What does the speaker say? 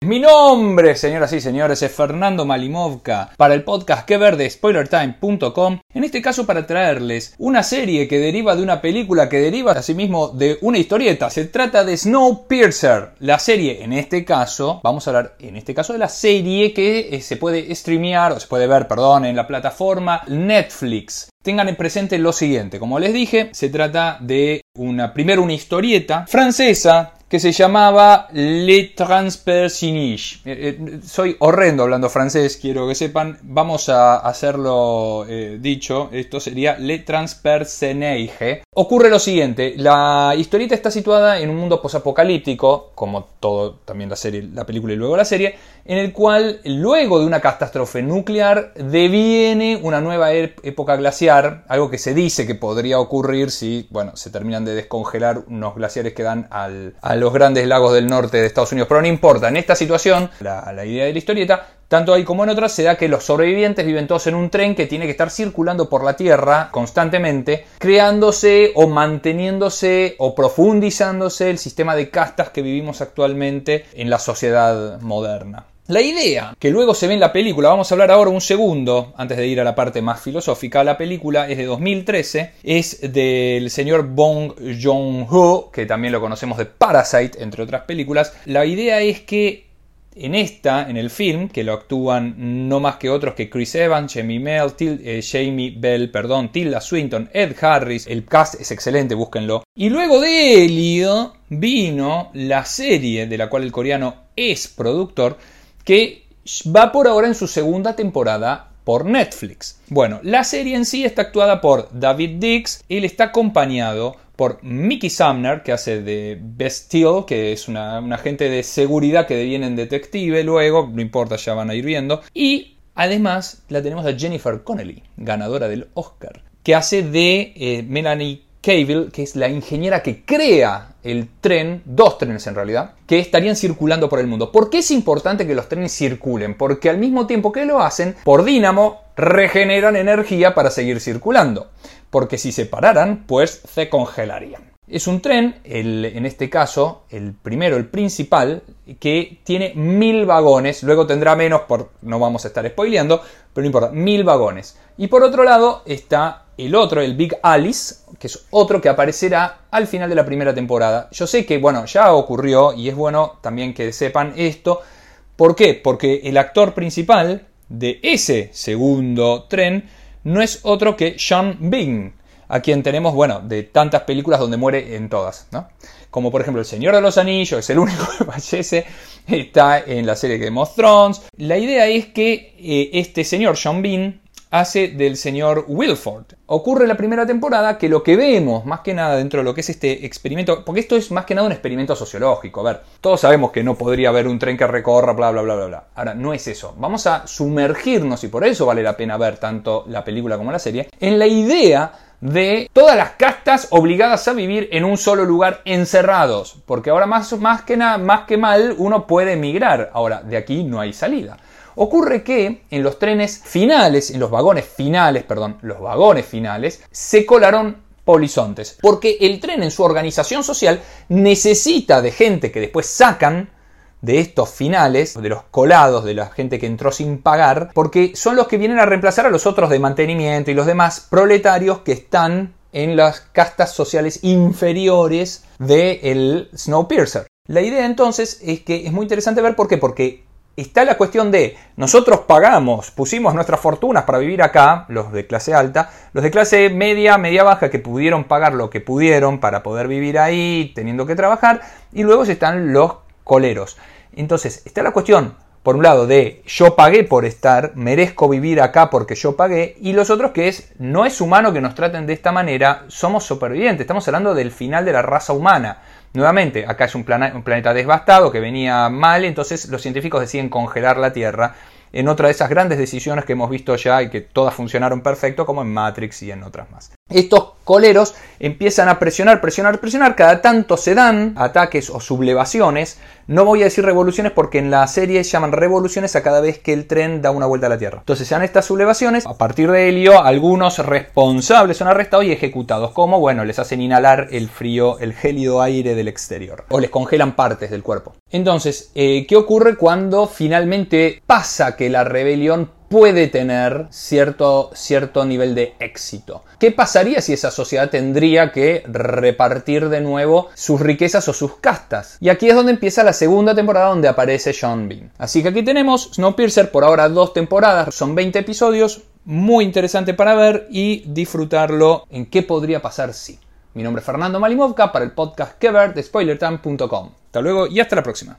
Mi nombre, señoras y señores, es Fernando Malimovka para el podcast que ver de spoilertime.com. En este caso para traerles una serie que deriva de una película que deriva asimismo de una historieta. Se trata de Snowpiercer. La serie, en este caso, vamos a hablar en este caso de la serie que eh, se puede streamear o se puede ver, perdón, en la plataforma Netflix. Tengan en presente lo siguiente, como les dije, se trata de una primero una historieta francesa que se llamaba Le Transpersinage. Eh, eh, soy horrendo hablando francés, quiero que sepan. Vamos a hacerlo eh, dicho. Esto sería Le Transpersenage. Ocurre lo siguiente: la historieta está situada en un mundo posapocalíptico, como todo también la serie, la película y luego la serie, en el cual luego de una catástrofe nuclear deviene una nueva época glaciar, algo que se dice que podría ocurrir si, bueno, se terminan de descongelar unos glaciares que dan al los grandes lagos del norte de Estados Unidos. Pero no importa, en esta situación, la idea de la historieta, tanto ahí como en otras, se da que los sobrevivientes viven todos en un tren que tiene que estar circulando por la Tierra constantemente, creándose o manteniéndose o profundizándose el sistema de castas que vivimos actualmente en la sociedad moderna. La idea que luego se ve en la película, vamos a hablar ahora un segundo, antes de ir a la parte más filosófica, la película es de 2013, es del señor Bong Joon-ho, que también lo conocemos de Parasite, entre otras películas. La idea es que en esta, en el film, que lo actúan no más que otros que Chris Evans, Jamie, eh, Jamie Bell, perdón, Tilda Swinton, Ed Harris, el cast es excelente, búsquenlo. Y luego de Elio vino la serie de la cual el coreano es productor, que va por ahora en su segunda temporada por Netflix. Bueno, la serie en sí está actuada por David Dix, él está acompañado por Mickey Sumner, que hace de Bestial, que es una, un agente de seguridad que deviene en detective luego, no importa, ya van a ir viendo, y además la tenemos a Jennifer Connelly, ganadora del Oscar, que hace de eh, Melanie Cable, que es la ingeniera que crea el tren, dos trenes en realidad, que estarían circulando por el mundo. ¿Por qué es importante que los trenes circulen? Porque al mismo tiempo que lo hacen, por dínamo, regeneran energía para seguir circulando. Porque si se pararan, pues se congelarían. Es un tren, en este caso, el primero, el principal, que tiene mil vagones, luego tendrá menos, por, no vamos a estar spoileando, pero no importa, mil vagones. Y por otro lado está el otro, el Big Alice, que es otro que aparecerá al final de la primera temporada. Yo sé que, bueno, ya ocurrió y es bueno también que sepan esto. ¿Por qué? Porque el actor principal de ese segundo tren no es otro que Sean Bing a quien tenemos, bueno, de tantas películas donde muere en todas, ¿no? Como por ejemplo El Señor de los Anillos, es el único que fallece, está en la serie Game of Thrones. La idea es que eh, este señor, Sean Bean, hace del señor Wilford. Ocurre la primera temporada que lo que vemos, más que nada dentro de lo que es este experimento, porque esto es más que nada un experimento sociológico, a ver, todos sabemos que no podría haber un tren que recorra, bla, bla, bla, bla, bla. Ahora, no es eso, vamos a sumergirnos, y por eso vale la pena ver tanto la película como la serie, en la idea de todas las castas obligadas a vivir en un solo lugar encerrados, porque ahora más, más, que, nada, más que mal uno puede emigrar, ahora de aquí no hay salida. Ocurre que en los trenes finales, en los vagones finales, perdón, los vagones finales, se colaron polizontes, porque el tren en su organización social necesita de gente que después sacan de estos finales, de los colados, de la gente que entró sin pagar, porque son los que vienen a reemplazar a los otros de mantenimiento y los demás proletarios que están en las castas sociales inferiores del Snowpiercer. La idea entonces es que es muy interesante ver por qué, porque está la cuestión de nosotros pagamos, pusimos nuestras fortunas para vivir acá, los de clase alta, los de clase media, media baja que pudieron pagar lo que pudieron para poder vivir ahí teniendo que trabajar, y luego están los coleros. Entonces, está la cuestión, por un lado, de yo pagué por estar, merezco vivir acá porque yo pagué, y los otros que es, no es humano que nos traten de esta manera, somos supervivientes, estamos hablando del final de la raza humana. Nuevamente, acá es un, planeta devastado que venía mal, entonces los científicos deciden congelar la Tierra en otra de esas grandes decisiones que hemos visto ya y que todas funcionaron perfecto, como en Matrix y en otras más. Estos coleros empiezan a presionar, presionar, presionar, cada tanto se dan ataques o sublevaciones. No voy a decir revoluciones porque en la serie llaman revoluciones a cada vez que el tren da una vuelta a la Tierra. Entonces se dan estas sublevaciones, a partir de Helio algunos responsables son arrestados y ejecutados, como bueno, les hacen inhalar el frío, el gélido aire del exterior, o les congelan partes del cuerpo. Entonces, eh, ¿qué ocurre cuando finalmente pasa que la rebelión puede tener cierto, cierto nivel de éxito. ¿Qué pasaría si esa sociedad tendría que repartir de nuevo sus riquezas o sus castas? Y aquí es donde empieza la segunda temporada donde aparece Sean Bean. Así que aquí tenemos Snowpiercer por ahora dos temporadas, son 20 episodios, muy interesante para ver y disfrutarlo en qué podría pasar si. Mi nombre es Fernando Malimovka para el podcast que de spoilertime.com. Hasta luego y hasta la próxima.